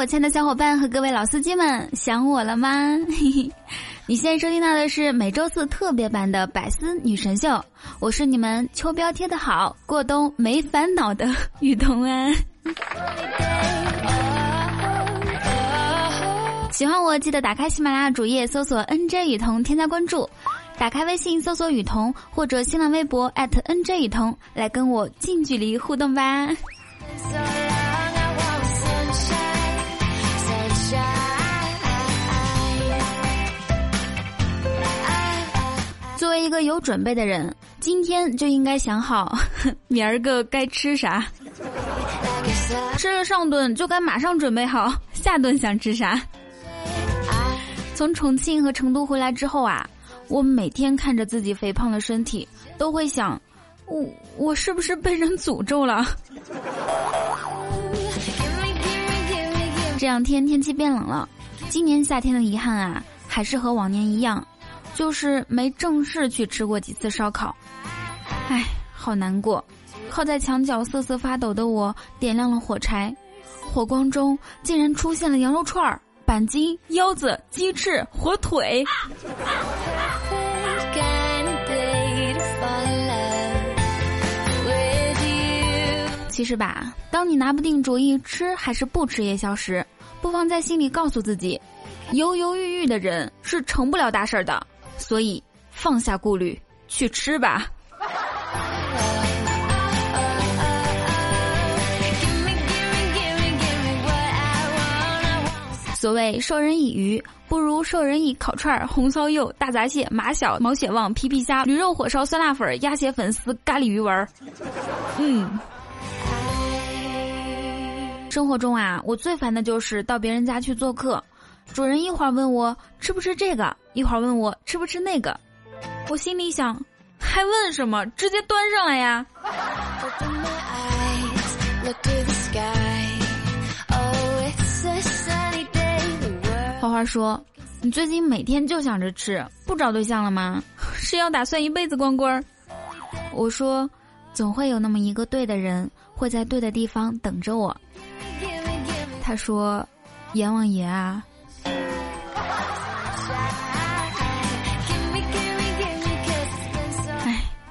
我亲爱的小伙伴和各位老司机们，想我了吗？你现在收听到的是每周四特别版的百思女神秀，我是你们秋膘贴的好，过冬没烦恼的雨桐安。喜欢我记得打开喜马拉雅主页搜索 NJ 雨桐添加关注，打开微信搜索雨桐或者新浪微博 @NJ 雨桐来跟我近距离互动吧。一个有准备的人，今天就应该想好 明儿个该吃啥。吃了上顿就该马上准备好下顿想吃啥。从重庆和成都回来之后啊，我每天看着自己肥胖的身体，都会想，我我是不是被人诅咒了？这两天天气变冷了，今年夏天的遗憾啊，还是和往年一样。就是没正式去吃过几次烧烤，唉，好难过。靠在墙角瑟瑟发抖的我，点亮了火柴，火光中竟然出现了羊肉串儿、板筋、腰子、鸡翅、火腿。其实吧，当你拿不定主意吃还是不吃夜宵时，不妨在心里告诉自己：犹犹豫豫的人是成不了大事的。所以放下顾虑，去吃吧。所谓授人以鱼，不如授人以烤串、红烧肉、大闸蟹、马小、毛血旺、皮皮虾、驴肉火烧、酸辣粉、鸭血粉丝、咖喱鱼丸儿。嗯，生活中啊，我最烦的就是到别人家去做客。主人一会儿问我吃不吃这个，一会儿问我吃不吃那个，我心里想，还问什么？直接端上来呀！花花说：“你最近每天就想着吃，不找对象了吗？是要打算一辈子光棍？”我说：“总会有那么一个对的人，会在对的地方等着我。”他说：“阎王爷啊。”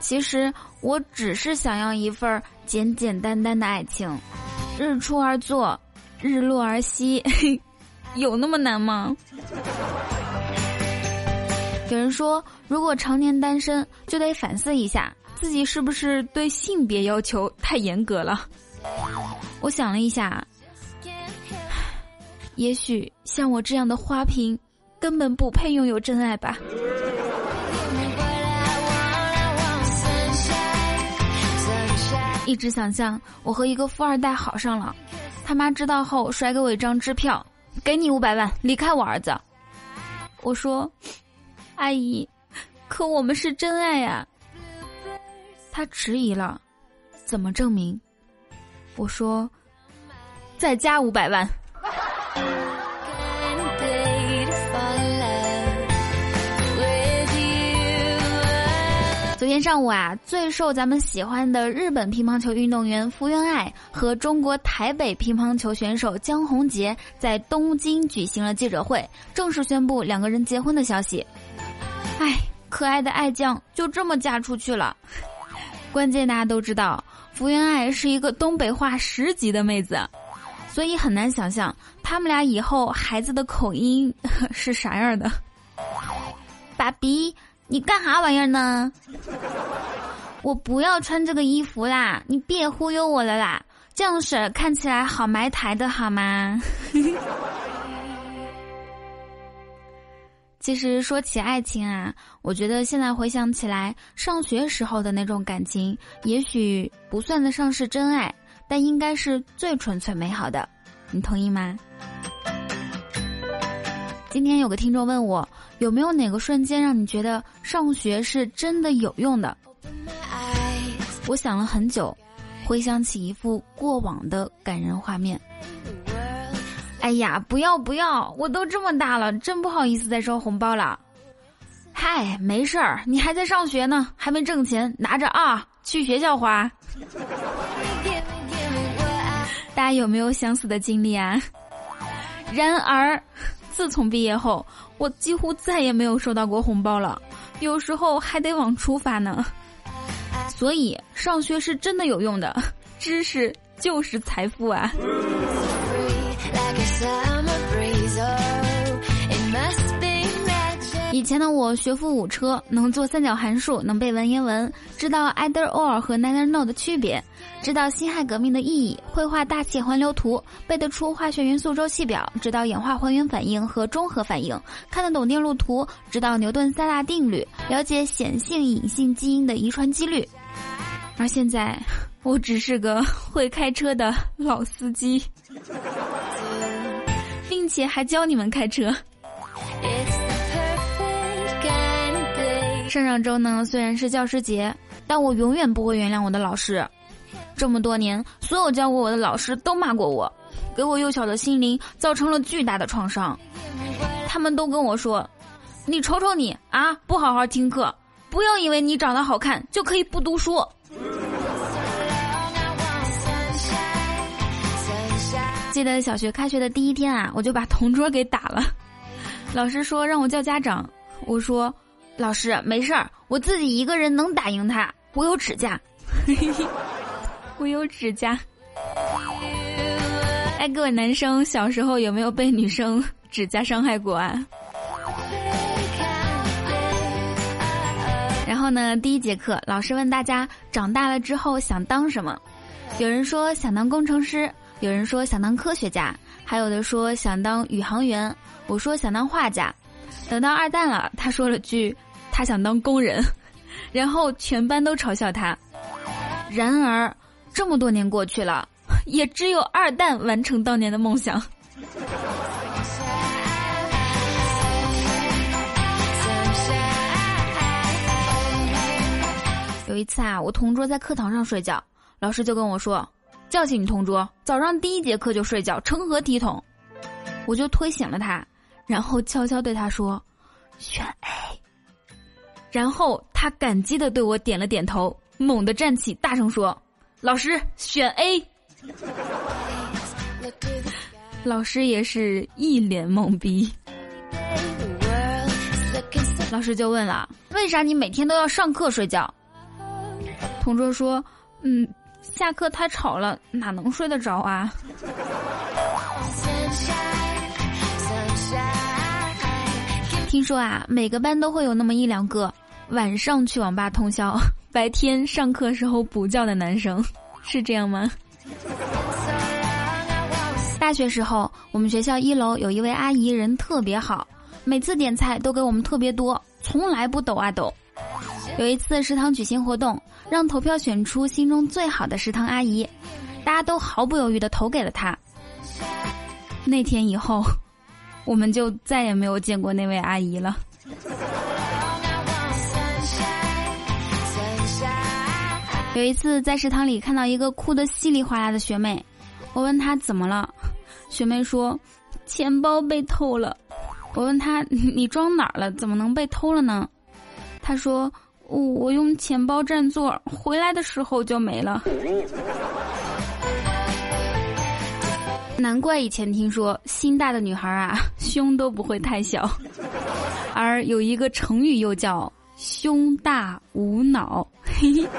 其实我只是想要一份简简单单的爱情，日出而作，日落而息，有那么难吗？有人说，如果常年单身，就得反思一下自己是不是对性别要求太严格了。我想了一下，也许像我这样的花瓶，根本不配拥有真爱吧。一直想象我和一个富二代好上了，他妈知道后甩给我一张支票，给你五百万，离开我儿子。我说，阿姨，可我们是真爱呀。他迟疑了，怎么证明？我说，再加五百万。上午啊，最受咱们喜欢的日本乒乓球运动员福原爱和中国台北乒乓球选手江宏杰在东京举行了记者会，正式宣布两个人结婚的消息。哎，可爱的爱将就这么嫁出去了。关键大家都知道，福原爱是一个东北话十级的妹子，所以很难想象他们俩以后孩子的口音 是啥样的。爸比。你干啥玩意儿呢？我不要穿这个衣服啦！你别忽悠我了啦！这样式看起来好埋汰的好吗？其实说起爱情啊，我觉得现在回想起来，上学时候的那种感情，也许不算得上是真爱，但应该是最纯粹美好的。你同意吗？今天有个听众问我，有没有哪个瞬间让你觉得上学是真的有用的？我想了很久，回想起一幅过往的感人画面。哎呀，不要不要，我都这么大了，真不好意思再收红包了。嗨，没事儿，你还在上学呢，还没挣钱，拿着啊，去学校花。大家有没有相似的经历啊？然而，自从毕业后，我几乎再也没有收到过红包了，有时候还得往出发呢。所以，上学是真的有用的，知识就是财富啊。以前的我学富五车，能做三角函数，能背文言文，知道 either or 和 neither no 的区别，知道辛亥革命的意义，会画大气环流图，背得出化学元素周期表，知道氧化还原反应和中和反应，看得懂电路图，知道牛顿三大定律，了解显性隐性基因的遗传几率。而现在，我只是个 会开车的老司机，并且还教你们开车。上上周呢，虽然是教师节，但我永远不会原谅我的老师。这么多年，所有教过我的老师都骂过我，给我幼小的心灵造成了巨大的创伤。他们都跟我说：“你瞅瞅你啊，不好好听课，不要以为你长得好看就可以不读书。”记得小学开学的第一天啊，我就把同桌给打了。老师说让我叫家长，我说。老师，没事儿，我自己一个人能打赢他。我有指甲，我有指甲。哎，各位男生，小时候有没有被女生指甲伤害过啊？然后呢，第一节课，老师问大家长大了之后想当什么？有人说想当工程师，有人说想当科学家，还有的说想当宇航员。我说想当画家。等到二蛋了，他说了句。他想当工人，然后全班都嘲笑他。然而，这么多年过去了，也只有二蛋完成当年的梦想。有一次啊，我同桌在课堂上睡觉，老师就跟我说：“叫醒你同桌，早上第一节课就睡觉，成何体统？”我就推醒了他，然后悄悄对他说：“选 A。”然后他感激的对我点了点头，猛地站起，大声说：“老师选 A。”老师也是一脸懵逼。老师就问了：“为啥你每天都要上课睡觉？”同桌说：“嗯，下课太吵了，哪能睡得着啊？”听说啊，每个班都会有那么一两个晚上去网吧通宵，白天上课时候补觉的男生，是这样吗？大学时候，我们学校一楼有一位阿姨，人特别好，每次点菜都给我们特别多，从来不抖啊抖。有一次食堂举行活动，让投票选出心中最好的食堂阿姨，大家都毫不犹豫的投给了她。那天以后。我们就再也没有见过那位阿姨了。有一次在食堂里看到一个哭得稀里哗啦的学妹，我问她怎么了，学妹说钱包被偷了。我问她你装哪儿了？怎么能被偷了呢？她说我用钱包占座，回来的时候就没了。难怪以前听说心大的女孩啊，胸都不会太小，而有一个成语又叫“胸大无脑”。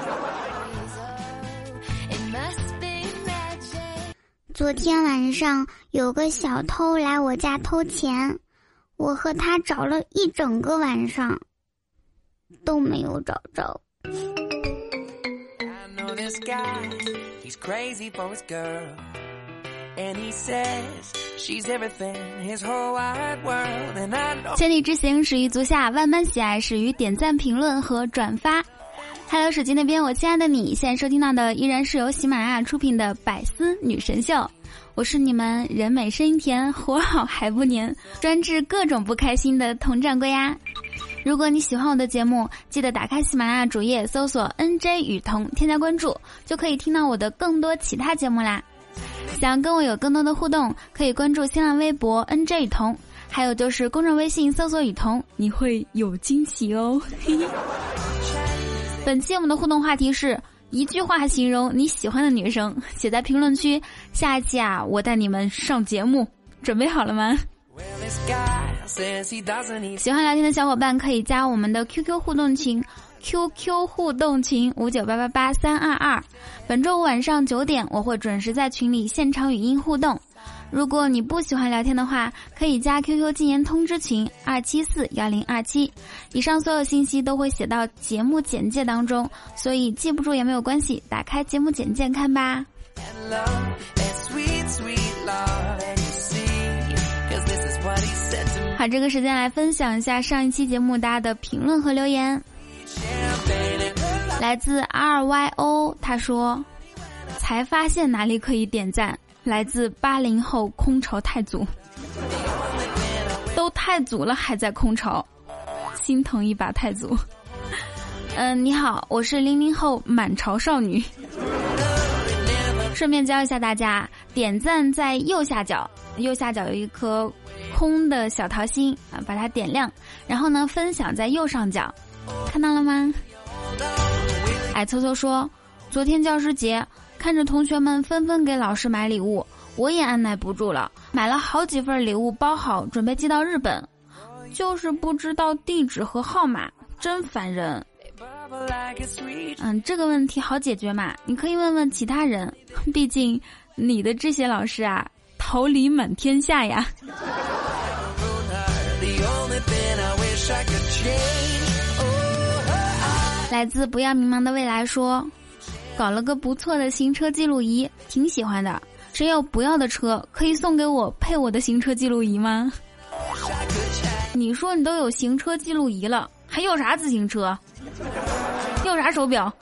昨天晚上有个小偷来我家偷钱，我和他找了一整个晚上，都没有找着。He says she's everything his 千里之行始于足下，万般喜爱始于点赞、评论和转发。Hello，手机那边，我亲爱的你，现在收听到的依然是由喜马拉雅出品的《百思女神秀》，我是你们人美声音甜、活好还不粘、专治各种不开心的佟掌柜呀。如果你喜欢我的节目，记得打开喜马拉雅主页搜索 “nj 雨桐”，添加关注，就可以听到我的更多其他节目啦。想要跟我有更多的互动，可以关注新浪微博 “nj 雨桐”，还有就是公众微信搜索“雨桐”，你会有惊喜哦。本期我们的互动话题是一句话形容你喜欢的女生，写在评论区。下一期啊，我带你们上节目，准备好了吗？喜欢聊天的小伙伴可以加我们的 QQ 互动群，QQ 互动群五九八八八三二二。本周五晚上九点，我会准时在群里现场语音互动。如果你不喜欢聊天的话，可以加 QQ 禁言通知群二七四幺零二七。以上所有信息都会写到节目简介当中，所以记不住也没有关系，打开节目简介看吧。好，这个时间来分享一下上一期节目大家的评论和留言。来自 R Y O，他说：“才发现哪里可以点赞。”来自八零后空巢太祖，都太祖了还在空巢，心疼一把太祖。嗯，你好，我是零零后满巢少女。顺便教一下大家，点赞在右下角，右下角有一颗。空的小桃心啊，把它点亮，然后呢，分享在右上角，看到了吗？哎，凑凑说，昨天教师节，看着同学们纷纷给老师买礼物，我也按耐不住了，买了好几份礼物，包好准备寄到日本，就是不知道地址和号码，真烦人。嗯，这个问题好解决嘛，你可以问问其他人，毕竟你的这些老师啊，桃李满天下呀。来自不要迷茫的未来说，搞了个不错的行车记录仪，挺喜欢的。谁有不要的车，可以送给我配我的行车记录仪吗？你说你都有行车记录仪了，还要啥自行车？要啥手表？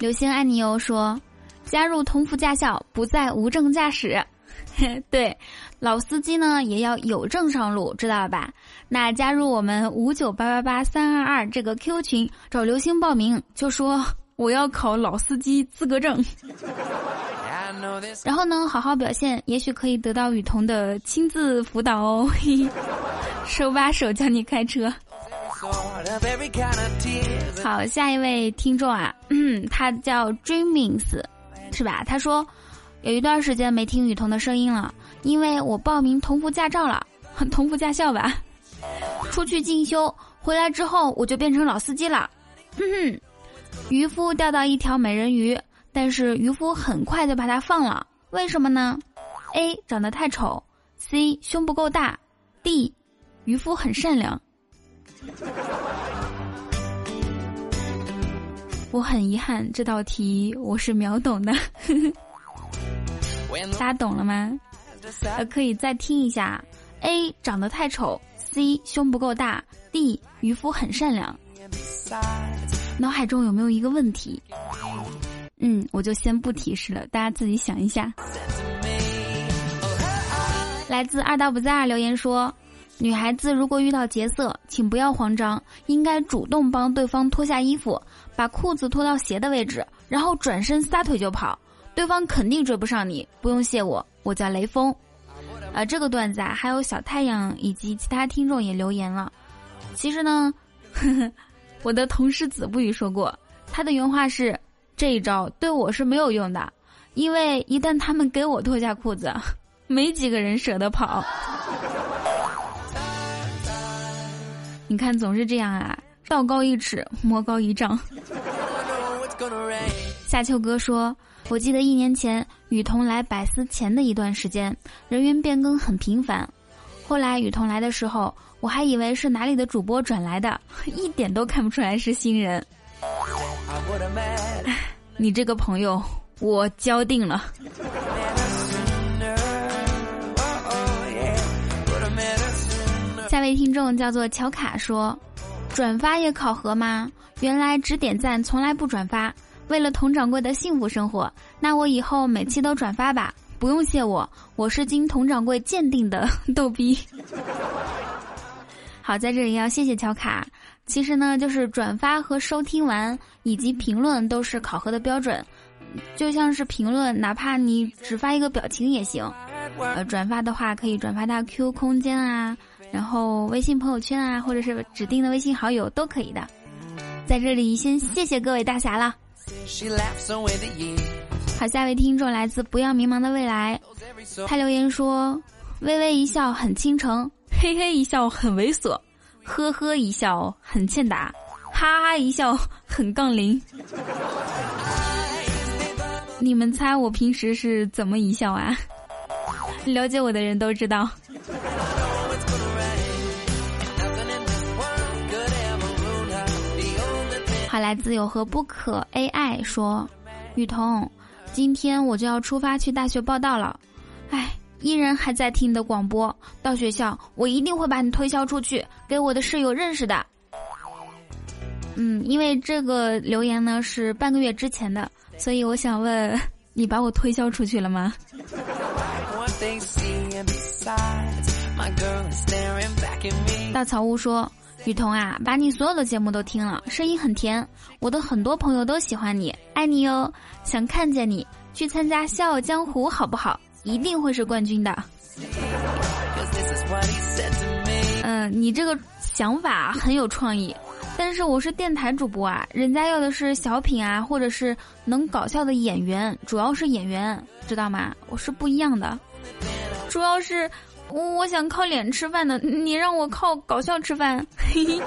流星爱你哟说。加入同福驾校，不再无证驾驶。对，老司机呢也要有证上路，知道吧？那加入我们五九八八八三二二这个 Q 群，找刘星报名，就说我要考老司机资格证。然后呢，好好表现，也许可以得到雨桐的亲自辅导哦，手把手教你开车。好，下一位听众啊，嗯他叫 Dreamings。是吧？他说，有一段时间没听雨桐的声音了，因为我报名同福驾照了，同福驾校吧，出去进修，回来之后我就变成老司机了。哼哼，渔夫钓到一条美人鱼，但是渔夫很快就把它放了，为什么呢？A 长得太丑，C 胸不够大，D 渔夫很善良。我很遗憾，这道题我是秒懂的，大家懂了吗？呃，可以再听一下。A 长得太丑，C 胸不够大，D 渔夫很善良。脑海中有没有一个问题？嗯，我就先不提示了，大家自己想一下。来自二道不在二留言说。女孩子如果遇到劫色，请不要慌张，应该主动帮对方脱下衣服，把裤子脱到鞋的位置，然后转身撒腿就跑，对方肯定追不上你。不用谢我，我叫雷锋。啊，这个段子啊，还有小太阳以及其他听众也留言了。其实呢，呵呵，我的同事子不语说过，他的原话是：这一招对我是没有用的，因为一旦他们给我脱下裤子，没几个人舍得跑。你看，总是这样啊！道高一尺，魔高一丈。夏秋哥说：“我记得一年前雨桐来百思前的一段时间，人员变更很频繁。后来雨桐来的时候，我还以为是哪里的主播转来的，一点都看不出来是新人。你这个朋友，我交定了。”下位听众叫做乔卡说：“转发也考核吗？原来只点赞，从来不转发。为了佟掌柜的幸福生活，那我以后每期都转发吧。不用谢我，我是经佟掌柜鉴定的逗逼。”好，在这里要谢谢乔卡。其实呢，就是转发和收听完以及评论都是考核的标准。就像是评论，哪怕你只发一个表情也行。呃，转发的话可以转发到 Q 空间啊，然后微信朋友圈啊，或者是指定的微信好友都可以的。在这里先谢谢各位大侠了。好，下一位听众来自不要迷茫的未来，他留言说：“微微一笑很倾城，嘿嘿一笑很猥琐，呵呵一笑很欠打，哈哈一笑很杠铃。”你们猜我平时是怎么一笑啊？了解我的人都知道。来自有何不可 AI 说，雨桐，今天我就要出发去大学报道了，哎，依然还在听你的广播。到学校，我一定会把你推销出去，给我的室友认识的。嗯，因为这个留言呢是半个月之前的。所以我想问，你把我推销出去了吗？大草屋说：“雨桐啊，把你所有的节目都听了，声音很甜，我的很多朋友都喜欢你，爱你哟，想看见你去参加《笑傲江湖》好不好？一定会是冠军的。”嗯，你这个想法很有创意。但是我是电台主播啊，人家要的是小品啊，或者是能搞笑的演员，主要是演员，知道吗？我是不一样的，主要是我我想靠脸吃饭的，你让我靠搞笑吃饭。嘿嘿。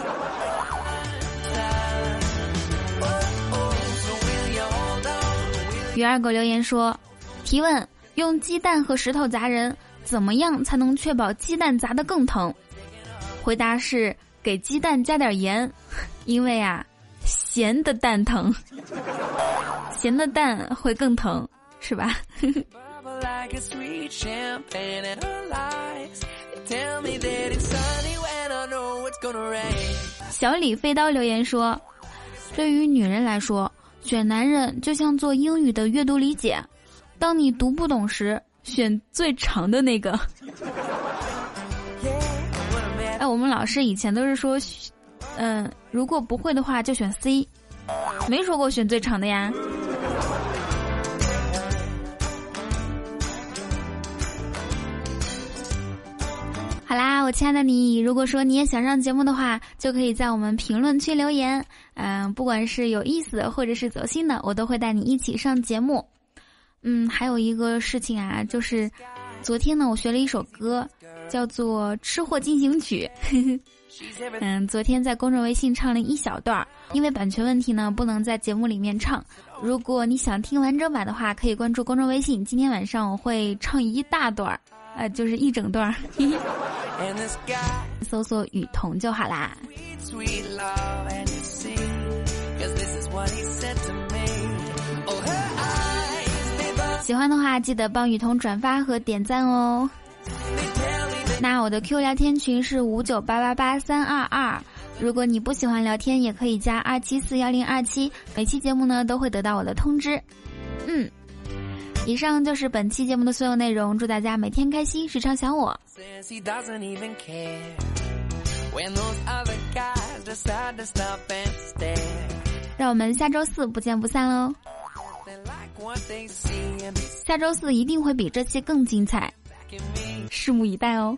鱼二狗留言说：提问，用鸡蛋和石头砸人，怎么样才能确保鸡蛋砸得更疼？回答是。给鸡蛋加点盐，因为啊，咸的蛋疼，咸的蛋会更疼，是吧？小李飞刀留言说：“对于女人来说，选男人就像做英语的阅读理解，当你读不懂时，选最长的那个。”哎，我们老师以前都是说，嗯，如果不会的话就选 C，没说过选最长的呀。我亲爱的你，如果说你也想上节目的话，就可以在我们评论区留言。嗯，不管是有意思的或者是走心的，我都会带你一起上节目。嗯，还有一个事情啊，就是昨天呢，我学了一首歌。叫做《吃货进行曲》，嗯，昨天在公众微信唱了一小段儿，因为版权问题呢，不能在节目里面唱。如果你想听完整版的话，可以关注公众微信，今天晚上我会唱一大段儿，呃，就是一整段儿，搜索雨桐就好啦。喜欢的话，记得帮雨桐转发和点赞哦。那我的 Q 聊天群是五九八八八三二二，如果你不喜欢聊天，也可以加二七四幺零二七，每期节目呢都会得到我的通知。嗯，以上就是本期节目的所有内容，祝大家每天开心，时常想我。让我们下周四不见不散喽！下周四一定会比这期更精彩，拭目以待哦。